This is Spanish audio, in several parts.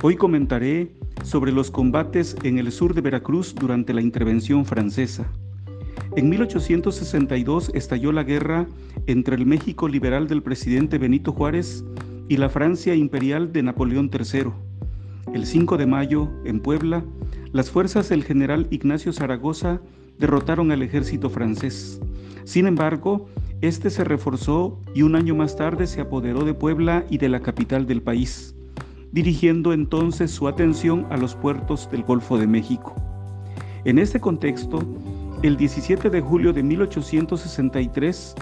Hoy comentaré sobre los combates en el sur de Veracruz durante la intervención francesa. En 1862 estalló la guerra entre el México liberal del presidente Benito Juárez y la Francia imperial de Napoleón III. El 5 de mayo, en Puebla, las fuerzas del general Ignacio Zaragoza derrotaron al ejército francés. Sin embargo, este se reforzó y un año más tarde se apoderó de Puebla y de la capital del país dirigiendo entonces su atención a los puertos del Golfo de México. En este contexto, el 17 de julio de 1863,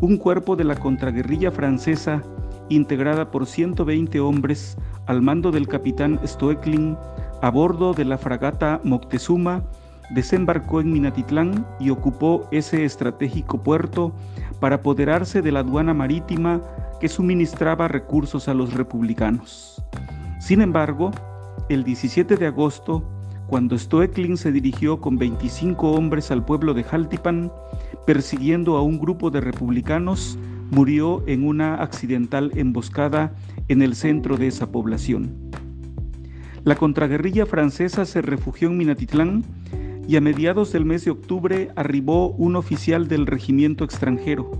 un cuerpo de la contraguerrilla francesa, integrada por 120 hombres al mando del capitán Stoecklin, a bordo de la fragata Moctezuma, desembarcó en Minatitlán y ocupó ese estratégico puerto para apoderarse de la aduana marítima que suministraba recursos a los republicanos. Sin embargo, el 17 de agosto, cuando Stoecklin se dirigió con 25 hombres al pueblo de Jaltipan, persiguiendo a un grupo de republicanos, murió en una accidental emboscada en el centro de esa población. La contraguerrilla francesa se refugió en Minatitlán y a mediados del mes de octubre arribó un oficial del regimiento extranjero,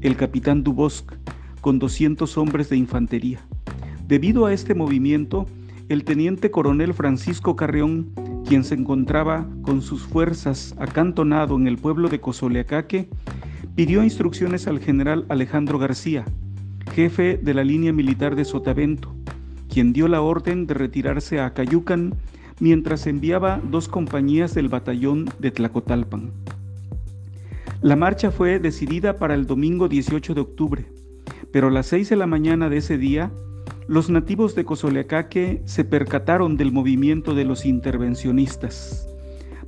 el capitán Dubosc, con 200 hombres de infantería. Debido a este movimiento, el teniente coronel Francisco Carreón, quien se encontraba con sus fuerzas acantonado en el pueblo de Cozoleacaque, pidió instrucciones al general Alejandro García, jefe de la línea militar de Sotavento, quien dio la orden de retirarse a Cayucan mientras enviaba dos compañías del batallón de Tlacotalpan. La marcha fue decidida para el domingo 18 de octubre, pero a las 6 de la mañana de ese día los nativos de Cozoleacaque se percataron del movimiento de los intervencionistas.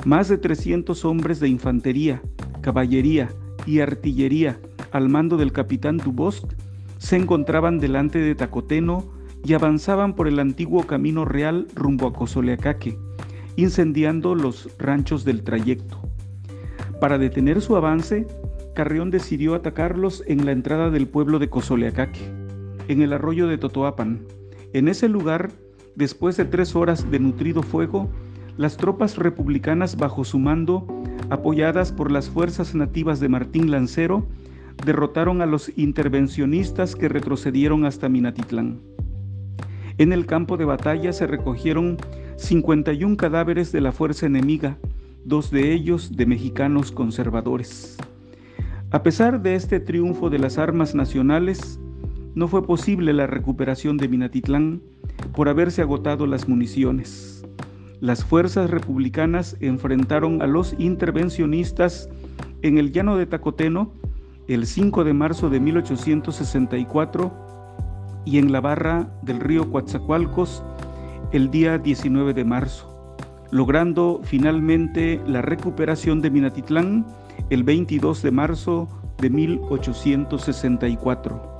Más de 300 hombres de infantería, caballería y artillería al mando del capitán Dubosc se encontraban delante de Tacoteno y avanzaban por el antiguo camino real rumbo a Cozoleacaque, incendiando los ranchos del trayecto. Para detener su avance, Carrión decidió atacarlos en la entrada del pueblo de Cozoleacaque en el arroyo de Totoapan. En ese lugar, después de tres horas de nutrido fuego, las tropas republicanas bajo su mando, apoyadas por las fuerzas nativas de Martín Lancero, derrotaron a los intervencionistas que retrocedieron hasta Minatitlán. En el campo de batalla se recogieron 51 cadáveres de la fuerza enemiga, dos de ellos de mexicanos conservadores. A pesar de este triunfo de las armas nacionales, no fue posible la recuperación de Minatitlán por haberse agotado las municiones. Las fuerzas republicanas enfrentaron a los intervencionistas en el llano de Tacoteno el 5 de marzo de 1864 y en la barra del río Coatzacoalcos el día 19 de marzo, logrando finalmente la recuperación de Minatitlán el 22 de marzo de 1864.